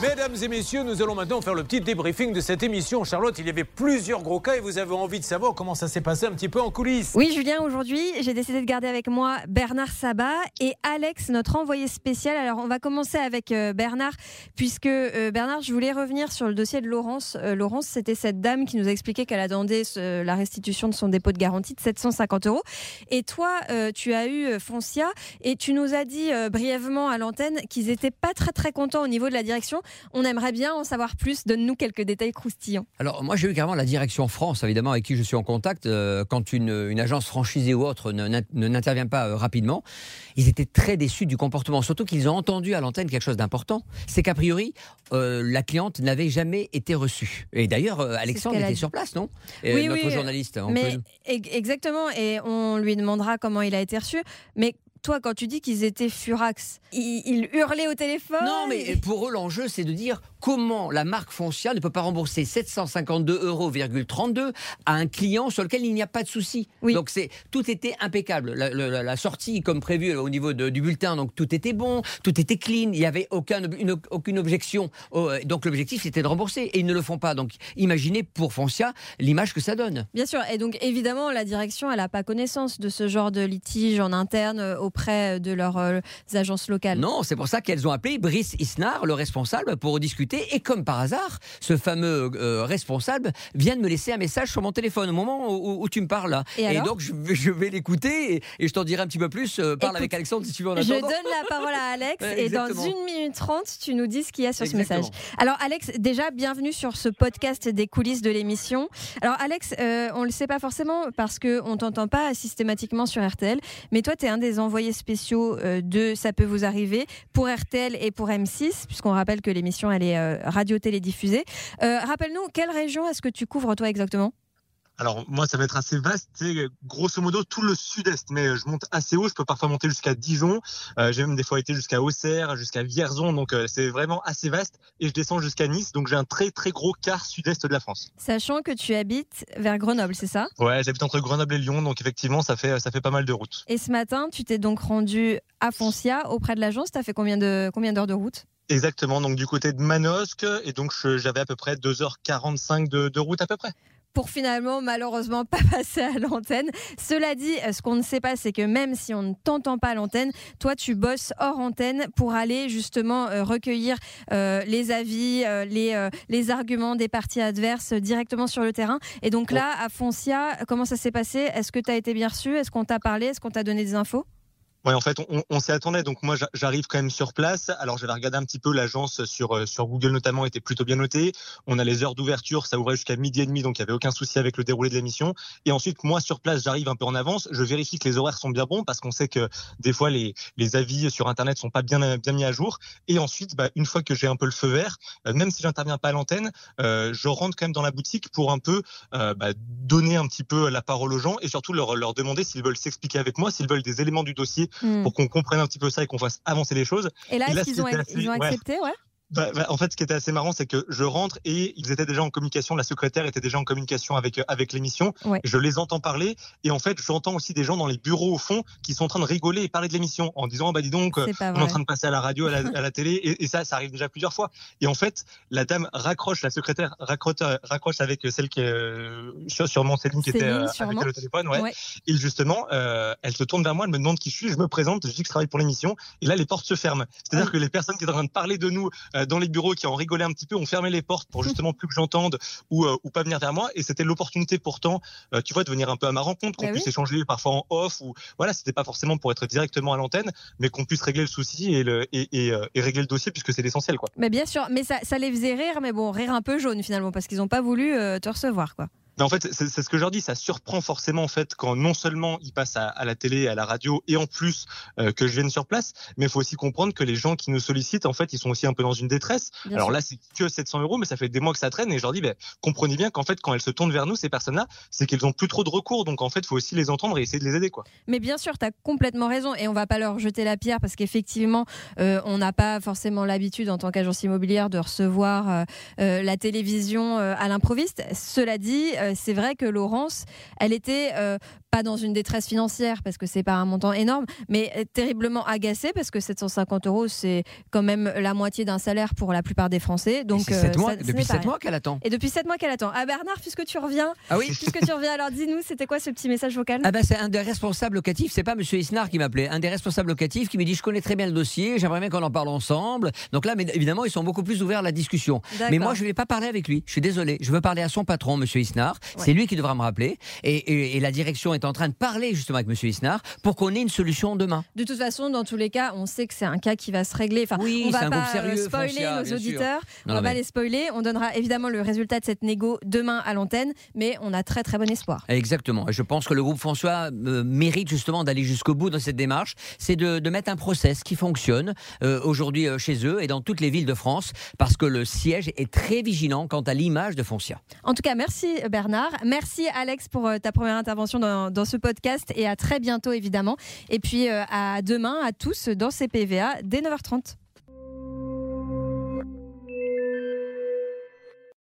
Mesdames et messieurs, nous allons maintenant faire le petit débriefing de cette émission. Charlotte, il y avait plusieurs gros cas et vous avez envie de savoir comment ça s'est passé un petit peu en coulisses. Oui, Julien, aujourd'hui, j'ai décidé de garder avec moi Bernard Sabat et Alex, notre envoyé spécial. Alors, on va commencer avec euh, Bernard, puisque euh, Bernard, je voulais revenir sur le dossier de Laurence. Euh, Laurence, c'était cette dame qui nous a expliqué qu'elle attendait ce- la restitution de son dépôt de garantie de 750 euros. Et toi, tu as eu Foncia et tu nous as dit brièvement à l'antenne qu'ils n'étaient pas très très contents au niveau de la direction. On aimerait bien en savoir plus. Donne-nous quelques détails croustillants. Alors, moi, j'ai eu carrément la direction France, évidemment, avec qui je suis en contact. euh, quand une, une agence franchisée ou autre ne- n'in- ne- n'intervient pas euh, rapidement, ils étaient très déçus du comportement. Surtout qu'ils ont entendu à l'antenne quelque chose d'important. C'est qu'a priori, euh, la cliente n'avait jamais été reçue. Et d'ailleurs, Alexandre était sur place, non? Oui, Notre oui, journaliste. Mais peut- ex- exactement, et on lui demandera comment il a été reçu. Mais toi, quand tu dis qu'ils étaient furax, ils, ils hurlaient au téléphone. Non, mais pour eux, l'enjeu, c'est de dire comment la marque Foncia ne peut pas rembourser 752,32 euros à un client sur lequel il n'y a pas de souci. Oui. Donc, c'est tout était impeccable. La, la- la sortie, comme prévu au niveau de- du bulletin, donc tout était bon, tout était clean, il n'y avait aucun, ob- une- aucune objection. Donc, l'objectif, c'était de rembourser. Et ils ne le font pas. Donc, imaginez pour Foncia l'image que ça donne. Bien sûr, et donc évidemment, la direction, elle n'a pas connaissance de ce genre de litige en interne euh, auprès de leurs euh, agences locales. Non, c'est pour ça qu'elles ont appelé Brice Isnar, le responsable, pour discuter. Et comme par hasard, ce fameux euh, responsable vient de me laisser un message sur mon téléphone au moment où, où tu me parles là. Et donc je, vais- je vais l'écouter et, et je t'en dirai un petit peu plus. Euh, parle Écoute, avec Alexandre si tu veux en Je attendant. donne la parole à Alex Ouais, et dans une minute trente, tu nous dis ce qu'il y a sur Exactement. ce message. Alors Alex, déjà bienvenue sur ce podcast des coulisses de l'émission. Alors Alex, euh, on le sait pas forcément parce que on t'entend pas systématiquement sur RTL, mais toi tu es un des envoyés spéciaux euh, de Ça peut vous arriver pour RTL et pour M6 puisqu'on rappelle que l'émission elle est euh, radio-télé diffusée. Euh, Rappelle-nous quelle région est-ce que tu couvres toi exactement? Alors moi ça va être assez vaste, c'est grosso modo tout le sud-est, mais je monte assez haut, je peux parfois monter jusqu'à Dijon, Euh, j'ai même des fois été jusqu'à Auxerre, jusqu'à Vierzon, donc euh, c'est vraiment assez vaste, et je descends jusqu'à Nice, donc j'ai un très très gros quart sud-est de la France. Sachant que tu habites vers Grenoble, c'est ça? Ouais, j'habite entre Grenoble et Lyon, donc effectivement ça fait ça fait pas mal de routes. Et ce matin, tu t'es donc rendu à Foncia auprès de l'agence. Tu as fait combien de combien d'heures de route? Exactement, donc du côté de Manosque, et donc j'avais à peu près 2h45 de, de route à peu près. Pour finalement malheureusement pas passer à l'antenne. Cela dit, ce qu'on ne sait pas, c'est que même si on ne t'entend pas à l'antenne, toi tu bosses hors antenne pour aller justement euh, recueillir euh, les avis, euh, les, les arguments des parties adverses directement sur le terrain. Et donc là, à Foncia, comment ça s'est passé? Est-ce que tu as été bien reçu? Est-ce qu'on t'a parlé? Est-ce qu'on t'a donné des infos? Ouais, en fait, on, on s'y attendait. Donc moi, j'a- j'arrive quand même sur place. Alors j'avais regardé un petit peu l'agence sur euh, sur Google notamment était plutôt bien notée. On a les heures d'ouverture, ça ouvrait jusqu'à midi et demi, donc il y avait aucun souci avec le déroulé de l'émission. Et ensuite, moi sur place, j'arrive un peu en avance. Je vérifie que les horaires sont bien bons parce qu'on sait que des fois les les avis sur internet sont pas bien bien mis à jour. Et ensuite, bah, une fois que j'ai un peu le feu vert, euh, même si j'interviens pas à l'antenne, euh, je rentre quand même dans la boutique pour un peu euh, bah, donner un petit peu la parole aux gens et surtout leur leur demander s'ils veulent s'expliquer avec moi, s'ils veulent des éléments du dossier Hmm. pour qu'on comprenne un petit peu ça et qu'on fasse avancer les choses. Et là, Et là, est-ce qu'ils ce ont, qui était assez- ils ont ouais. accepté ouais? Bah, bah, en fait, ce qui était assez marrant, c'est que je rentre et ils étaient déjà en communication. La secrétaire était déjà en communication avec euh, avec l'émission. Ouais. Je les entends parler et en fait, j'entends aussi des gens dans les bureaux au fond qui sont en train de rigoler et parler de l'émission en disant bah dis donc, euh, on est en train de passer à la radio, à la, à la télé et, et ça, ça arrive déjà plusieurs fois. Et en fait, la dame raccroche, la secrétaire raccroche, raccroche avec celle qui est euh, sûrement Céline qui était euh, avec sûrement. au téléphone. Ouais. Ouais. Et justement, euh, elle se tourne vers moi, elle me demande qui je suis, je me présente, je dis que je travaille pour l'émission, et là les portes se ferment. C'est-à-dire que les personnes qui étaient en train de parler de nous euh, dans les bureaux, qui en rigolaient un petit peu, ont fermé les portes pour justement plus que j'entende ou, euh, ou pas venir vers moi. Et c'était l'opportunité pourtant, euh, tu vois, de venir un peu à ma rencontre, qu'on Bah puisse oui. échanger parfois en off ou voilà, c'était pas forcément pour être directement à l'antenne, mais qu'on puisse régler le souci et, le, et, et, euh, et régler le dossier puisque c'est l'essentiel, quoi. Mais bien sûr, mais ça, ça les faisait rire, mais bon, rire un peu jaune finalement, parce qu'ils n'ont pas voulu euh, te recevoir, quoi. Mais en fait, c'est ce que je leur dis, ça surprend forcément en fait quand non seulement ils passent à, à la télé, à la radio, et en plus euh, que je vienne sur place, mais il faut aussi comprendre que les gens qui nous sollicitent, en fait, ils sont aussi un peu dans une détresse. Bien Alors sûr. là, c'est que 700 euros, mais ça fait des mois que ça traîne, et je leur dis, ben, comprenez bien qu'en fait, quand elles se tournent vers nous, ces personnes-là, c'est qu'elles ont plus trop de recours, donc en fait, il faut aussi les entendre et essayer de les aider, quoi. Mais bien sûr, tu as complètement raison et on va pas leur jeter la pierre parce qu'effectivement, euh, on n'a pas forcément l'habitude en tant qu'agence immobilière de recevoir euh, la télévision à l'improviste. Cela dit, euh, c'est vrai que Laurence, elle était euh, pas dans une détresse financière parce que c'est pas un montant énorme, mais euh, terriblement agacée parce que 750 euros, c'est quand même la moitié d'un salaire pour la plupart des Français. Donc, C'est sept mois- ça- ce depuis n'est pas 7 rien. mois qu'elle attend. Et depuis 7 mois qu'elle attend. Ah Bernard, puisque tu reviens, Ah oui puisque tu reviens, alors dis-nous, c'était quoi ce petit message vocal? Ah ben c'est un des responsables locatifs, c'est pas Monsieur Isnard qui m'appelait, un des responsables locatifs qui me dit je connais très bien le dossier, j'aimerais bien qu'on en parle ensemble. Donc là, mais évidemment, ils sont beaucoup plus ouverts à la discussion. Mais moi, je ne vais pas parler avec lui. Je suis désolé. Je veux parler à son patron, Monsieur Isnard. C'est lui qui devra me rappeler. Et, et- et la direction est en train de parler justement avec Monsieur Isnard pour qu'on ait une solution demain. De toute façon, dans tous les cas, on sait que c'est un cas qui va se régler. Enfin, Oui, on va un pas sérieux, euh, spoiler nos auditeurs. Non, on va pas les spoiler. On donnera évidemment le résultat de cette négo demain à l'antenne, mais on a très très bon espoir. Exactement. Et je pense que le groupe François euh, mérite justement d'aller jusqu'au bout dans cette démarche. C'est de, de mettre un process qui fonctionne euh, aujourd'hui euh, chez eux et dans toutes les villes de France parce que le siège est très vigilant quant à l'image de Foncia. En tout cas, merci Bernard. Merci Alex pour euh, ta première intervention dans, dans ce podcast et à très bientôt évidemment. Et puis euh, à demain à tous dans CPVA dès 9h30.